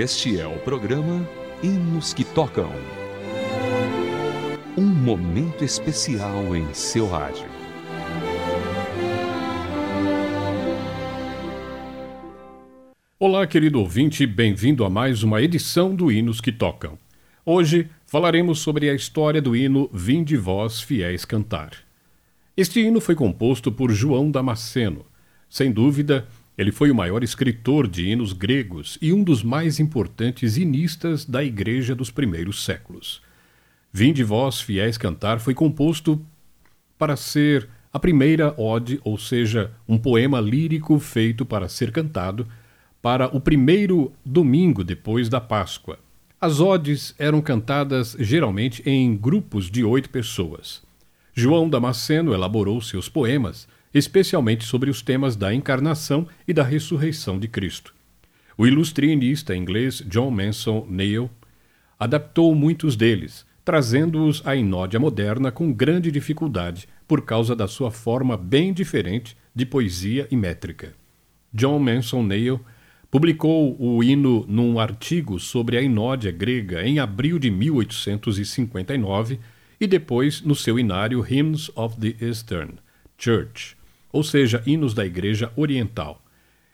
Este é o programa Hinos que Tocam. Um momento especial em seu rádio. Olá, querido ouvinte, bem-vindo a mais uma edição do Hinos que Tocam. Hoje falaremos sobre a história do hino Vinde Vós Fiéis Cantar. Este hino foi composto por João Damasceno. Sem dúvida, ele foi o maior escritor de hinos gregos e um dos mais importantes hinistas da Igreja dos primeiros séculos. Vinde vós, fiéis cantar, foi composto para ser a primeira ode, ou seja, um poema lírico feito para ser cantado, para o primeiro domingo depois da Páscoa. As odes eram cantadas geralmente em grupos de oito pessoas. João Damasceno elaborou seus poemas especialmente sobre os temas da encarnação e da ressurreição de Cristo. O ilustrinista inglês John Manson Neil adaptou muitos deles, trazendo-os à inódia moderna com grande dificuldade por causa da sua forma bem diferente de poesia e métrica. John Manson Neil publicou o hino num artigo sobre a inódia grega em abril de 1859 e depois no seu inário Hymns of the Eastern Church, ou seja, hinos da Igreja Oriental.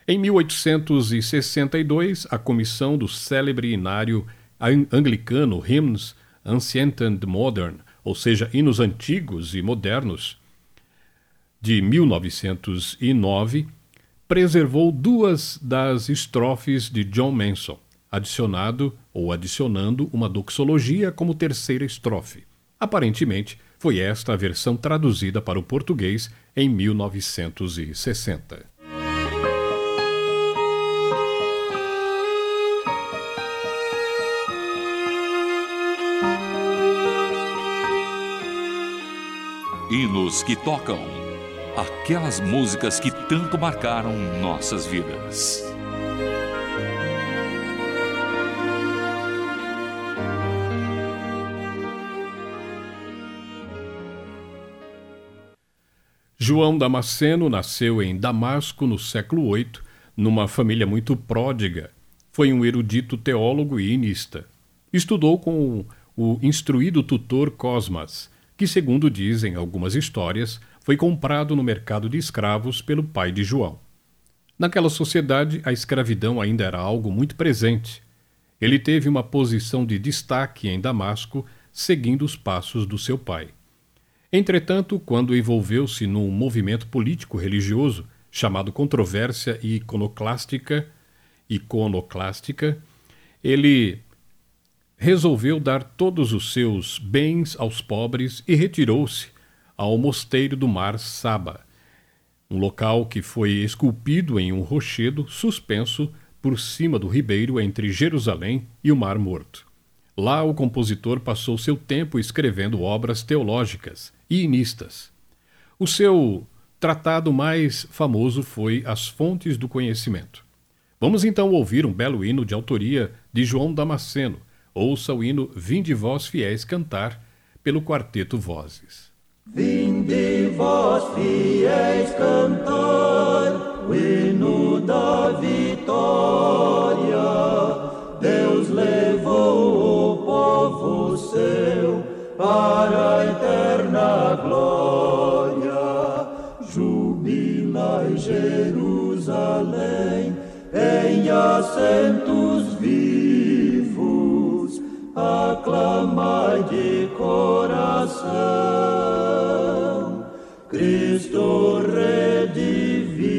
Em 1862, a comissão do célebre inário anglicano Hymns Ancient and Modern, ou seja, hinos antigos e modernos, de 1909, preservou duas das estrofes de John Manson, adicionado ou adicionando uma doxologia como terceira estrofe. Aparentemente, foi esta a versão traduzida para o português em 1960. Hinos que tocam aquelas músicas que tanto marcaram nossas vidas. João Damasceno nasceu em Damasco no século VIII, numa família muito pródiga. Foi um erudito teólogo e inista. Estudou com o instruído tutor Cosmas, que, segundo dizem algumas histórias, foi comprado no mercado de escravos pelo pai de João. Naquela sociedade, a escravidão ainda era algo muito presente. Ele teve uma posição de destaque em Damasco, seguindo os passos do seu pai. Entretanto, quando envolveu-se num movimento político-religioso chamado Controvérsia Iconoclástica, iconoclástica, ele resolveu dar todos os seus bens aos pobres e retirou-se ao mosteiro do Mar Saba, um local que foi esculpido em um rochedo suspenso por cima do ribeiro entre Jerusalém e o Mar Morto. Lá o compositor passou seu tempo escrevendo obras teológicas inistas. O seu tratado mais famoso foi As Fontes do Conhecimento. Vamos então ouvir um belo hino de autoria de João Damasceno. Ouça o hino Vinde Vós Fiéis Cantar, pelo Quarteto Vozes. Vinde vós fiéis cantar, o hino da vitória. Deus levou o povo seu para a glória. Jubilai Jerusalém em assentos vivos, aclamai de coração, Cristo redivivo.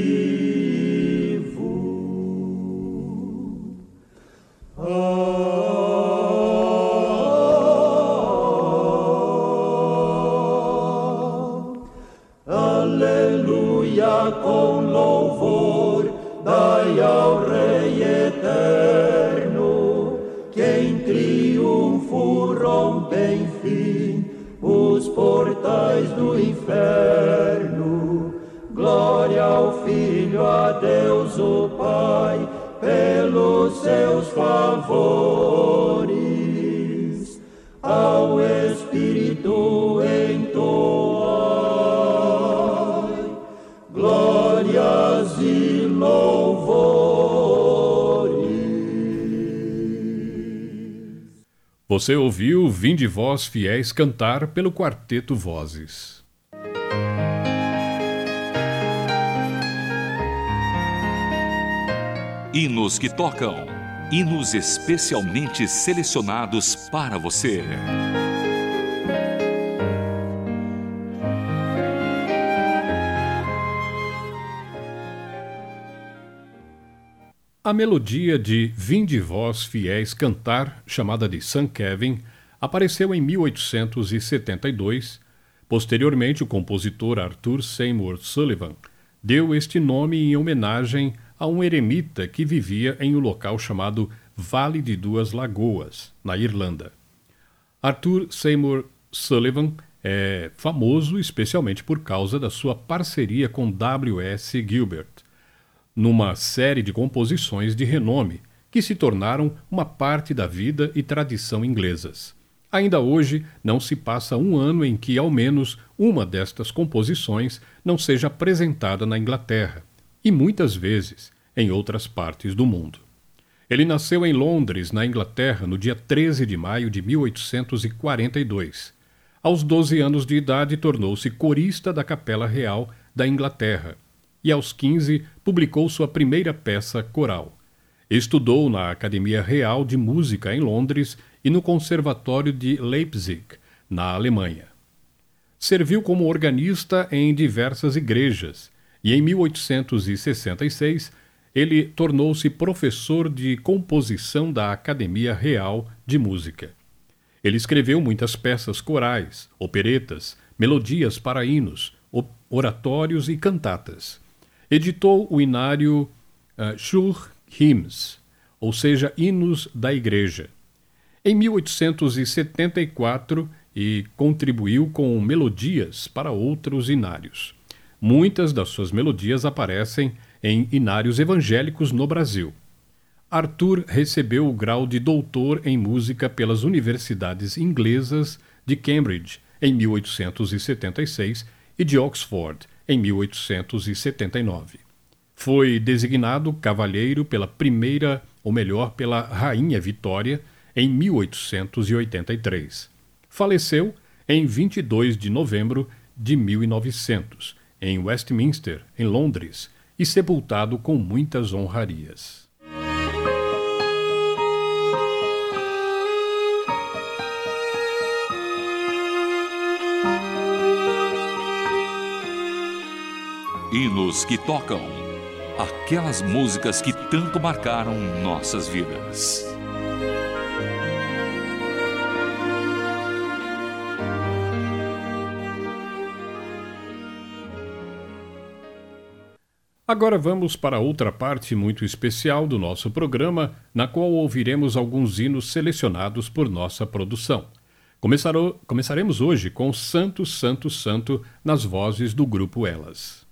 Você ouviu Vinde Vós Fiéis cantar pelo Quarteto Vozes. Hinos que tocam. Hinos especialmente selecionados para você. A melodia de Vinde Vós Fiéis Cantar, chamada de St. Kevin, apareceu em 1872. Posteriormente, o compositor Arthur Seymour Sullivan deu este nome em homenagem a um eremita que vivia em um local chamado Vale de Duas Lagoas, na Irlanda. Arthur Seymour Sullivan é famoso especialmente por causa da sua parceria com W.S. Gilbert numa série de composições de renome que se tornaram uma parte da vida e tradição inglesas. Ainda hoje, não se passa um ano em que, ao menos, uma destas composições não seja apresentada na Inglaterra, e muitas vezes em outras partes do mundo. Ele nasceu em Londres, na Inglaterra, no dia 13 de maio de 1842. Aos 12 anos de idade, tornou-se corista da Capela Real da Inglaterra e aos 15 publicou sua primeira peça coral. Estudou na Academia Real de Música em Londres e no Conservatório de Leipzig, na Alemanha. Serviu como organista em diversas igrejas e em 1866 ele tornou-se professor de composição da Academia Real de Música. Ele escreveu muitas peças corais, operetas, melodias para hinos, oratórios e cantatas editou o inário uh, Shur Hymns, ou seja, Hinos da Igreja, em 1874 e contribuiu com melodias para outros inários. Muitas das suas melodias aparecem em inários evangélicos no Brasil. Arthur recebeu o grau de doutor em música pelas universidades inglesas de Cambridge em 1876 e de Oxford em 1879. Foi designado cavalheiro pela primeira, ou melhor, pela Rainha Vitória, em 1883. Faleceu em 22 de novembro de 1900, em Westminster, em Londres, e sepultado com muitas honrarias. Hinos que tocam. Aquelas músicas que tanto marcaram nossas vidas. Agora vamos para outra parte muito especial do nosso programa, na qual ouviremos alguns hinos selecionados por nossa produção. Começaremos hoje com Santo, Santo, Santo nas vozes do grupo Elas.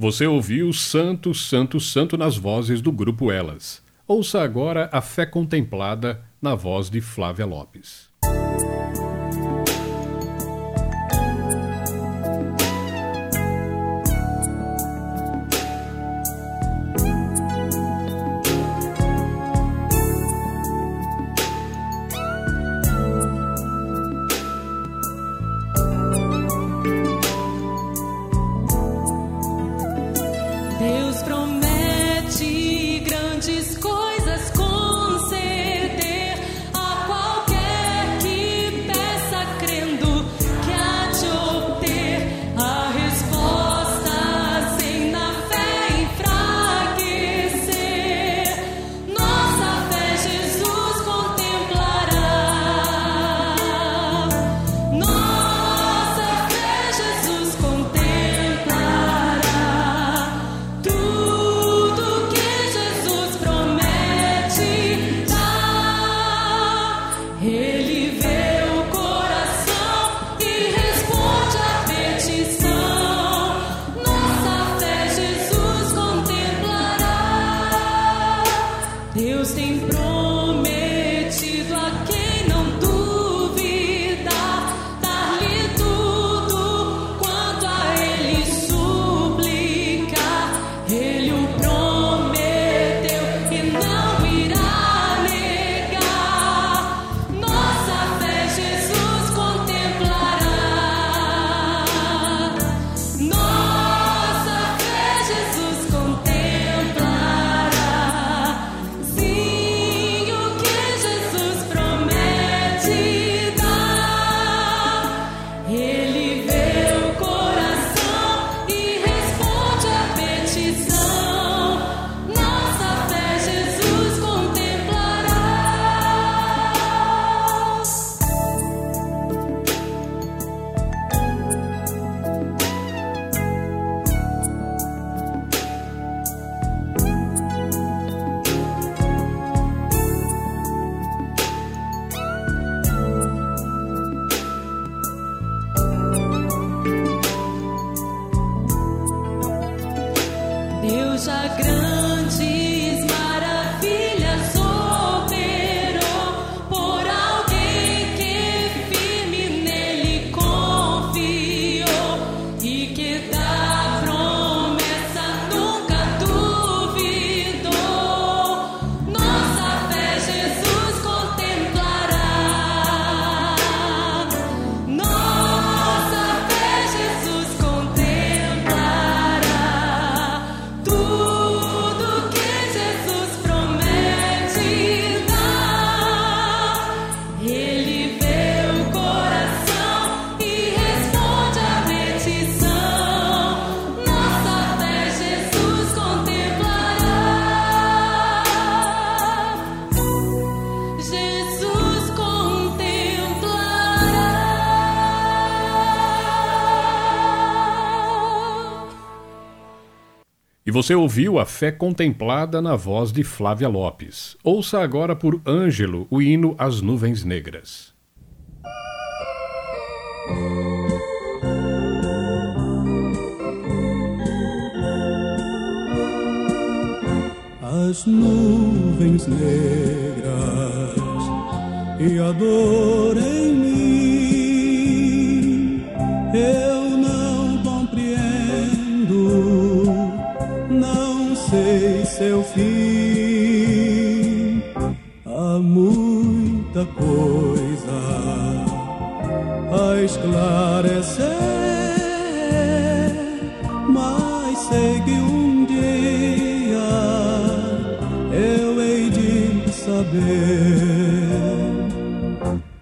Você ouviu Santo, Santo, Santo nas vozes do grupo Elas. Ouça agora a fé contemplada na voz de Flávia Lopes. espelho nossa grande Você ouviu a fé contemplada na voz de Flávia Lopes. Ouça agora por Ângelo o hino As Nuvens Negras. As nuvens negras e a dor em mim. Eu seu fim. Há muita coisa a esclarecer, mas sei que um dia eu hei de saber.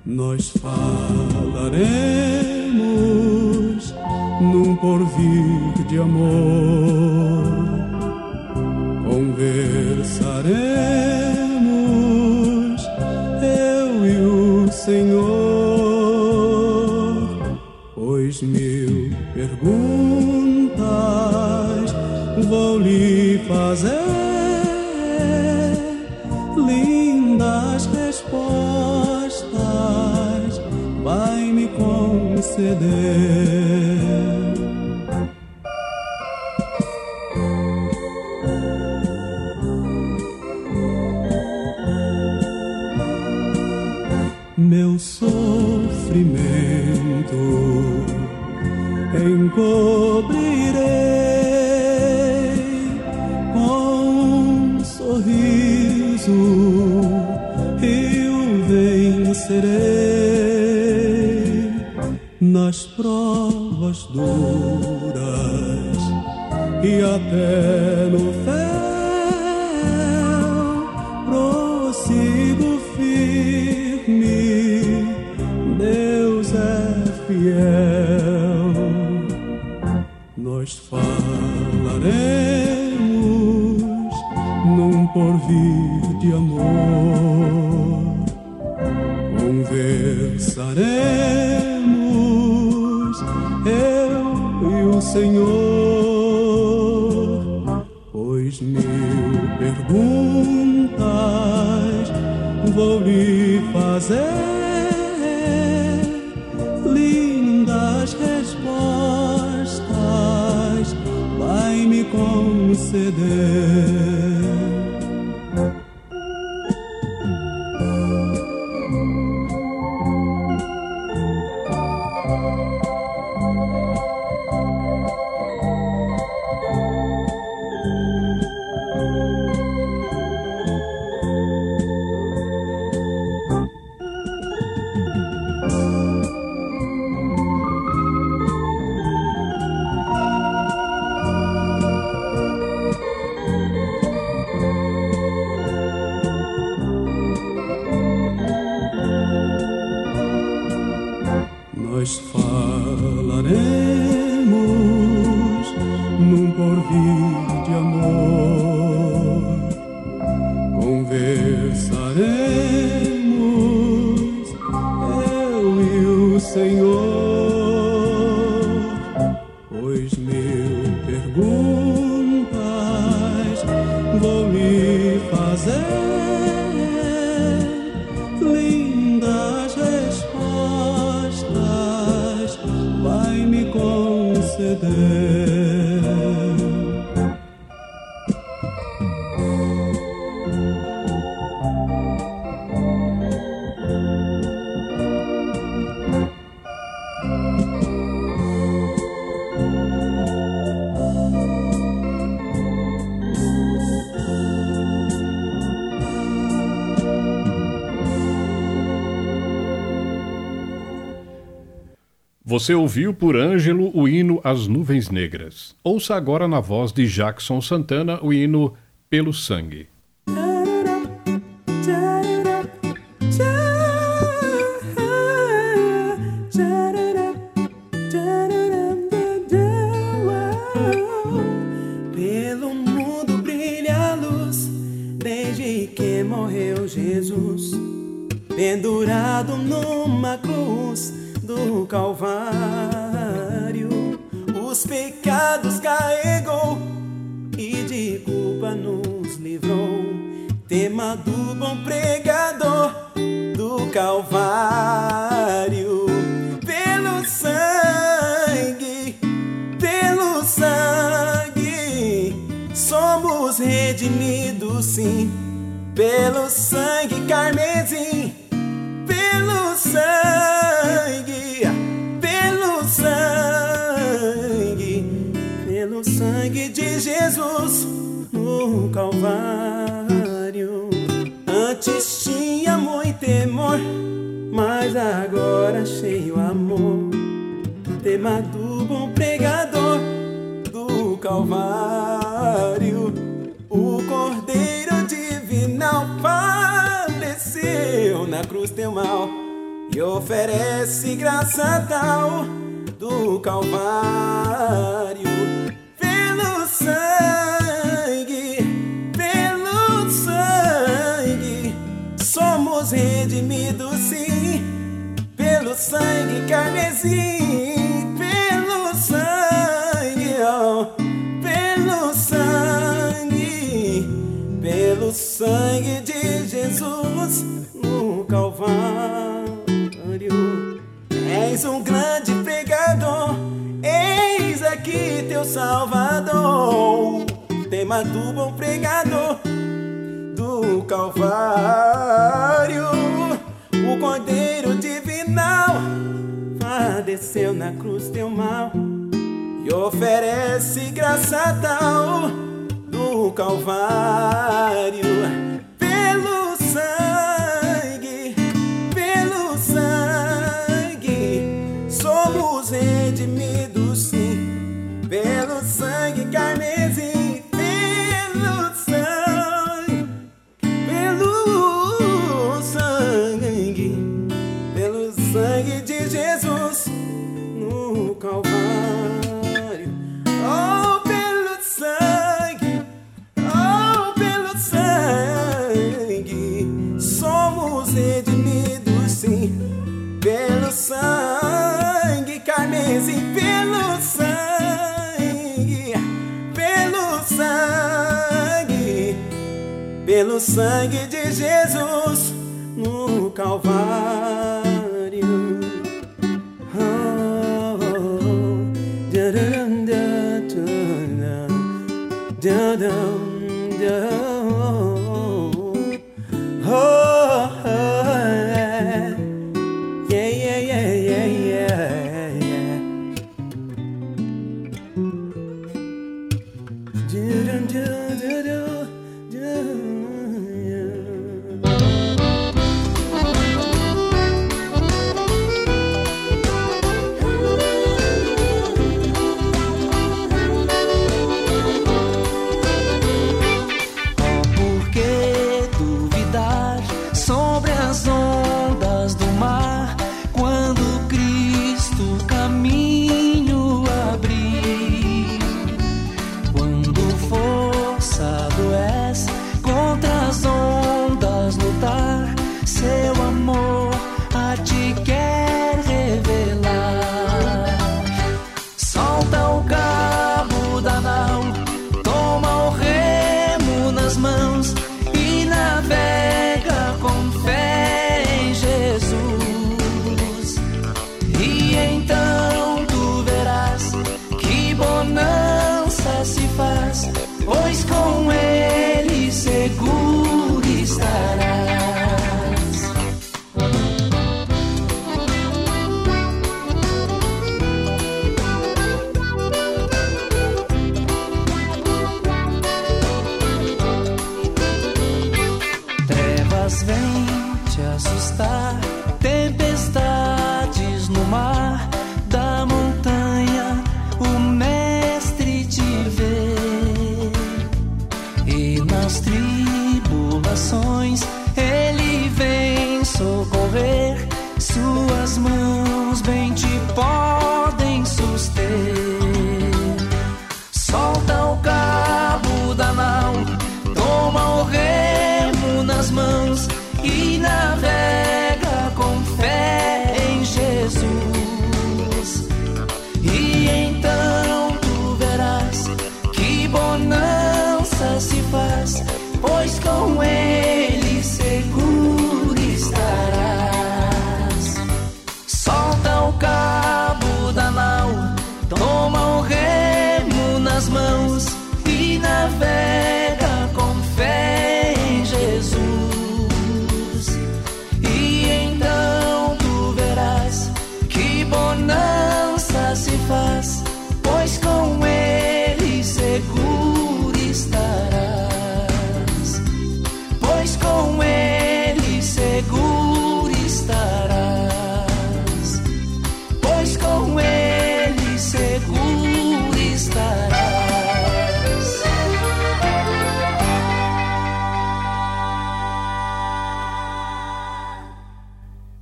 Nós falaremos num porvir de amor conversaremos, eu e o Senhor, pois mil perguntas vou lhe fazer, cobrirei com um sorriso e o vencerei nas provas duras e até no Dançaremos, eu e o Senhor, pois mil perguntas vou lhe fazer, lindas respostas vai me conceder. Você ouviu por Ângelo o hino As Nuvens Negras. Ouça agora na voz de Jackson Santana o hino Pelo Sangue. De culpa nos livrou. Tema do bom pregador do Calvário, pelo sangue, pelo sangue, somos redimidos, sim, pelo sangue carmesim, pelo sangue Jesus no Calvário. Antes tinha muito temor, mas agora cheio amor. Tema do bom pregador do Calvário. O Cordeiro Divinal faleceu na cruz teu mal e oferece graça tal do Calvário carmesim, pelo sangue, oh, pelo sangue, pelo sangue de Jesus no Calvário. És um grande pregador, eis aqui teu Salvador, tema do bom pregador do Calvário, o Cordeiro Divinal padeceu na cruz teu mal e oferece graça tal do Calvário sangue de Jesus no Calvário. Oh, da-da-dum, da-da-dum, tribulações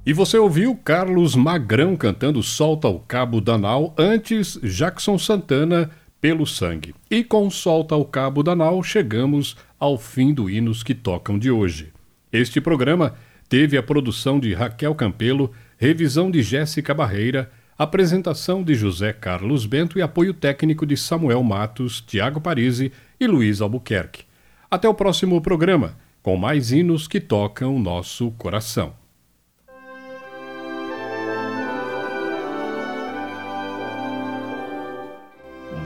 E você ouviu Carlos Magrão cantando Solta o Cabo da Nau, antes Jackson Santana pelo Sangue. E com Solta o Cabo da Nau chegamos ao fim do Hinos que Tocam de hoje. Este programa teve a produção de Raquel Campelo, revisão de Jéssica Barreira, apresentação de José Carlos Bento e apoio técnico de Samuel Matos, Tiago Parisi e Luiz Albuquerque. Até o próximo programa, com mais hinos que tocam nosso coração.